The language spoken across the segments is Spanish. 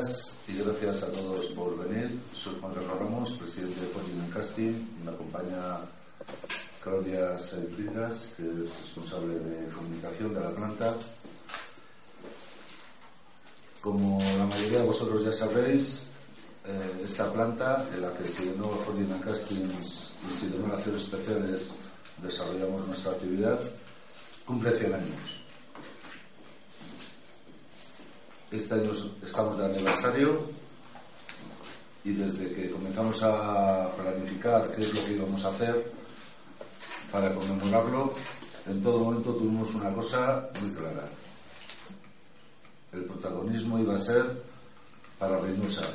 y gracias a todos por venir. Soy Juan Carlos Ramos, presidente de Fortune Casting, me acompaña Claudia Saiprigas, que es responsable de comunicación de la planta. Como la mayoría de vosotros ya sabréis, eh, esta planta, en la que se llenó Fortune Castings y sin Acciones Especiales desarrollamos nuestra actividad, cumple 100 años. Este año estamos de aniversario y desde que comenzamos a planificar qué es lo que íbamos a hacer para conmemorarlo, en todo momento tuvimos una cosa muy clara. El protagonismo iba a ser para Reynosa,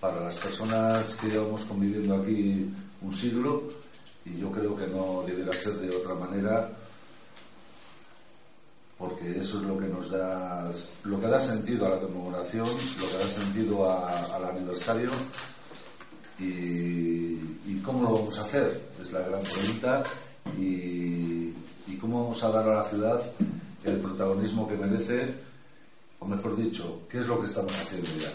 para las personas que llevamos conviviendo aquí un siglo, y yo creo que no debería ser de otra manera porque eso es lo que nos da, lo que da sentido a la conmemoración, lo que da sentido al aniversario y, cómo lo vamos a hacer, es la gran pregunta, y, cómo vamos a dar a la ciudad el protagonismo que merece, o mejor dicho, qué es lo que estamos haciendo ya.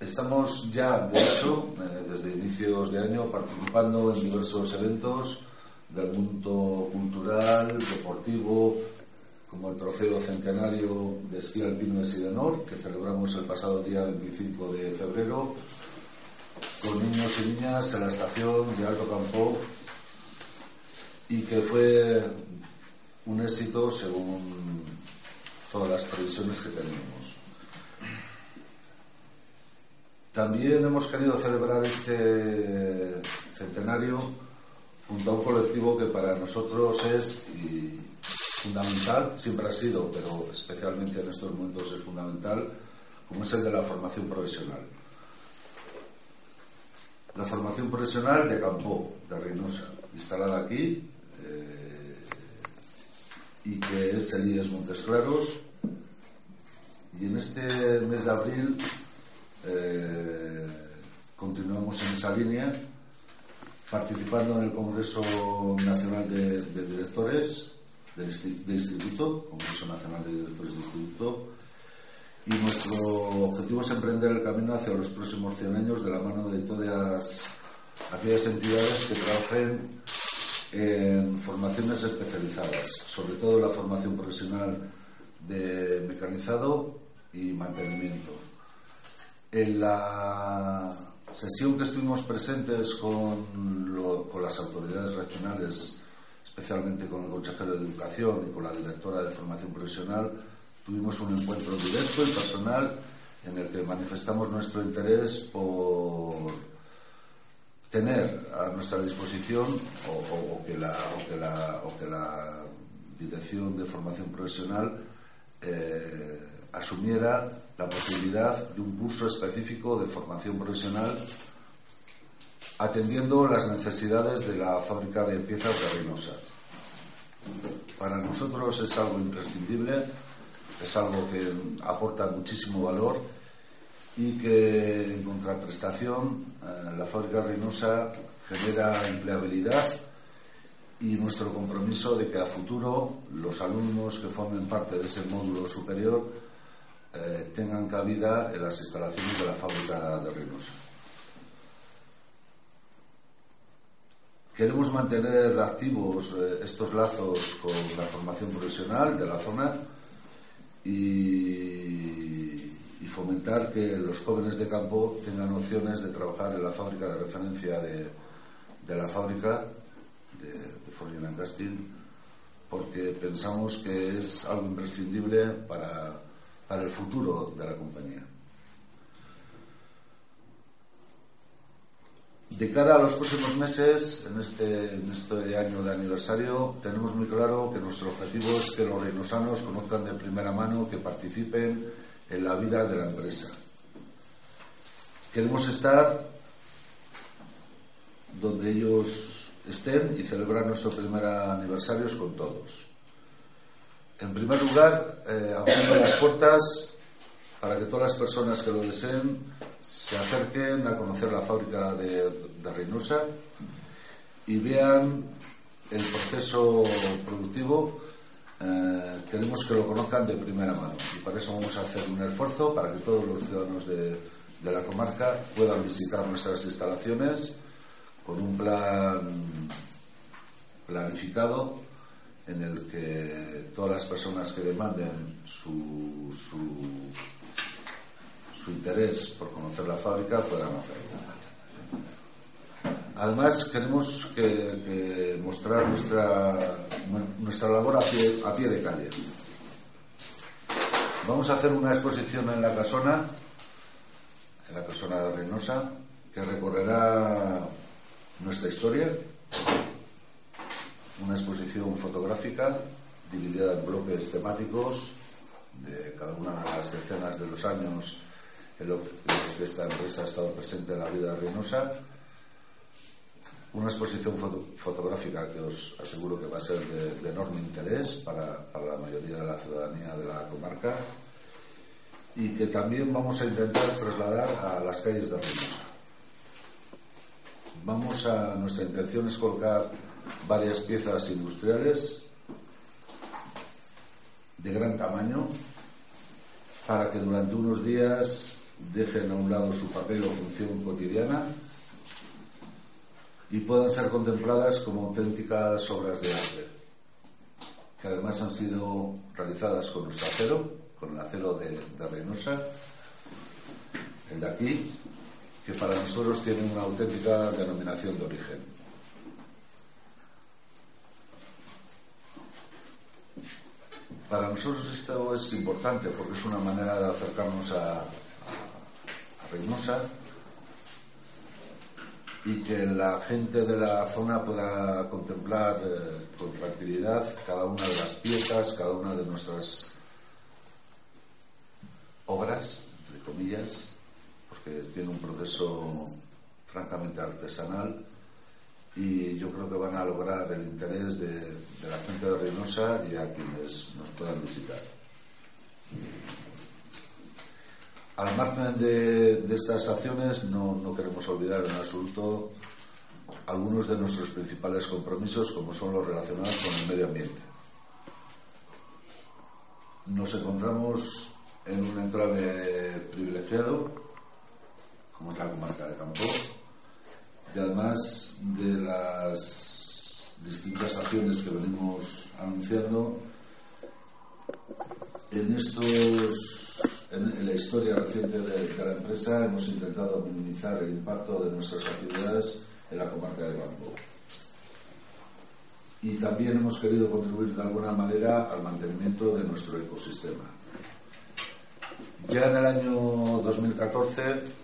Estamos ya, de hecho, eh, desde inicios de año, participando en diversos eventos del mundo cultural, deportivo, como el Trofeo Centenario de Esquí Alpino de Sidenor, que celebramos el pasado día 25 de febrero, con niños y niñas en la estación de Alto Campo, y que fue un éxito según todas las previsiones que teníamos. También hemos querido celebrar este centenario junto a un colectivo que para nosotros es fundamental, siempre ha sido, pero especialmente en estos momentos es fundamental, como es el de la formación profesional. La formación profesional de Campo, de Reynosa, instalada aquí, eh, y que es el IES Montes Claros. Y en este mes de abril eh, continuamos en esa línea participando en el Congreso Nacional de, Directores de, Instituto, Congreso Nacional de Directores de Instituto, y nuestro objetivo es emprender el camino hacia los próximos 100 años de la mano de todas aquellas entidades que trabajen en formaciones especializadas, sobre todo la formación profesional de mecanizado y mantenimiento. En la sesión que estuvimos presentes con, las autoridades regionales, especialmente con el consejero de Educación y con la directora de Formación Profesional, tuvimos un encuentro directo y personal en el que manifestamos nuestro interés por tener a nuestra disposición o, que, la, Dirección de Formación Profesional eh, asumiera la posibilidad de un curso específico de formación profesional atendiendo las necesidades de la fábrica de piezas de Reynosa. Para nosotros es algo imprescindible, es algo que aporta muchísimo valor y que en contraprestación eh, la fábrica de Reynosa genera empleabilidad y nuestro compromiso de que a futuro los alumnos que formen parte de ese módulo superior eh, tengan cabida en las instalaciones de la fábrica de Reynosa. Queremos mantener activos eh, estos lazos con la formación profesional de la zona y, fomentar que los jóvenes de campo tengan opciones de trabajar en la fábrica de referencia de, la fábrica de, de Casting, porque pensamos que es algo imprescindible para para el futuro de la compañía. De cara a los próximos meses, en este, este año de aniversario, tenemos muy claro que nuestro objetivo es que los reinosanos conozcan de primera mano, que participen en la vida de la empresa. Queremos estar donde ellos estén y celebrar nuestro primer aniversario con todos. En primer lugar, eh, abriendo las puertas para que todas las personas que lo deseen se acerquen a conocer la fábrica de, de Reynosa y vean el proceso productivo. Eh, queremos que lo conozcan de primera mano y para eso vamos a hacer un esfuerzo para que todos los ciudadanos de, de la comarca puedan visitar nuestras instalaciones con un plan planificado en el que todas las personas que demanden su, su, interés por conocer la fábrica puedan hacerlo. Además, queremos que, mostrar nuestra, nuestra labor a pie, a pie de calle. Vamos a hacer una exposición en la casona, en la casona de Reynosa, que recorrerá nuestra historia. Una exposición fotográfica dividida en bloques temáticos de cada una de las decenas de los años en los que esta empresa ha estado presente en la vida de Reynosa una exposición fotográfica que os aseguro que va a ser de, enorme interés para, la mayoría de la ciudadanía de la comarca y que también vamos a intentar trasladar a las calles de Reynosa. Vamos a, nuestra intención es colocar varias piezas industriales de gran tamaño para que durante unos días dejen a un lado su papel o función cotidiana y puedan ser contempladas como auténticas obras de arte, que además han sido realizadas con nuestro acero, con el acero de, Reynosa, el de aquí, que para nosotros tiene una auténtica denominación de origen. Para nosotros esto es importante porque es una manera de acercarnos a, a Reynosa y que la gente de la zona pueda contemplar eh, con tranquilidad cada una de las piezas, cada una de nuestras obras, entre comillas, porque tiene un proceso francamente artesanal y yo creo que van a lograr el interés de, la gente de Reynosa y a quienes nos puedan visitar. Al margen de, estas acciones, no, queremos olvidar en absoluto algunos de nuestros principales compromisos, como son los relacionados con el medio ambiente. Nos encontramos en un enclave privilegiado, como es la comarca de Campo, y además de las distintas acciones que venimos anunciando, en estos en, la historia reciente de, la empresa hemos intentado minimizar el impacto de nuestras actividades en la comarca de Bambú. Y también hemos querido contribuir de alguna manera al mantenimiento de nuestro ecosistema. Ya en el año 2014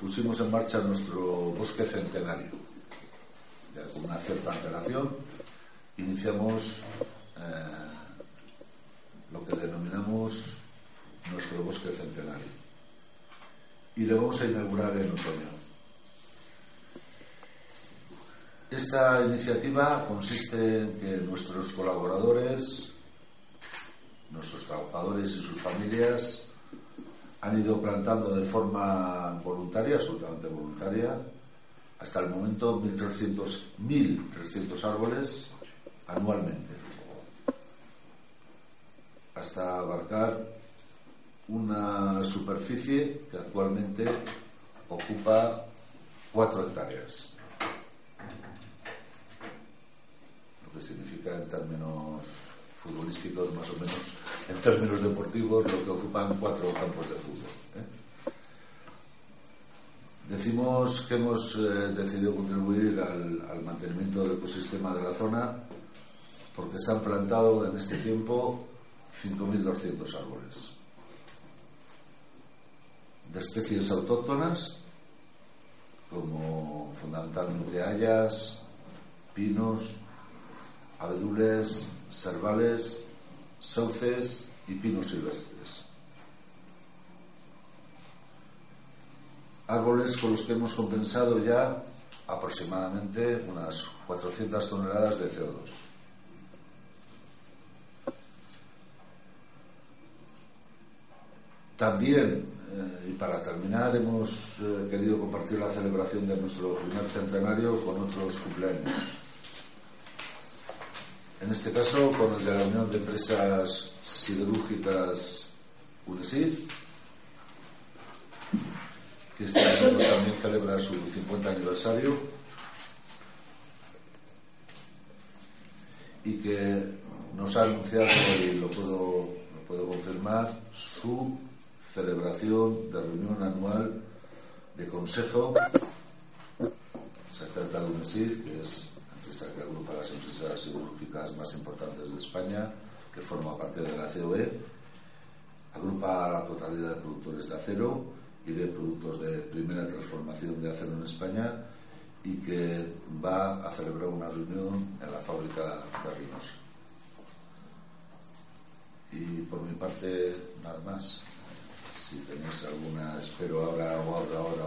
pusimos en marcha nuestro bosque centenario. Con una cierta antelación iniciamos eh, lo que denominamos nuestro bosque centenario. Y lo vamos a inaugurar en otoño. Esta iniciativa consiste en que nuestros colaboradores, nuestros trabajadores y sus familias han ido plantando de forma voluntaria, absolutamente voluntaria, hasta el momento 1.300 árboles anualmente, hasta abarcar una superficie que actualmente ocupa cuatro hectáreas. Lo que significa en términos futbolísticos, más o menos, en términos deportivos, lo que ocupan cuatro campos de fútbol. ¿eh? Decimos que hemos eh, decidido contribuir al, al mantenimiento del ecosistema de la zona porque se han plantado en este tiempo 5.200 árboles de especies autóctonas, como fundamentalmente hayas, pinos, abedules, cervales, sauces y pinos silvestres. Árboles con los que hemos compensado ya aproximadamente unas 400 toneladas de CO2. También eh, y para terminar, hemos eh, querido compartir la celebración de nuestro primer centenario con otros cumpleaños. En este caso con el de la Unión de Empresas Siderúrgicas UNESID, que este año también celebra su 50 aniversario y que nos ha anunciado, y lo puedo, confirmar, su celebración de reunión anual de consejo. Se trata de UNESID, que es que agrupa las empresas siderúrgicas más importantes de España, que forma parte de la COE. Agrupa a la totalidad de productores de acero y de productos de primera transformación de acero en España y que va a celebrar una reunión en la fábrica de Reynosa. Y por mi parte, nada más. Si tenéis alguna, espero ahora o ahora, ahora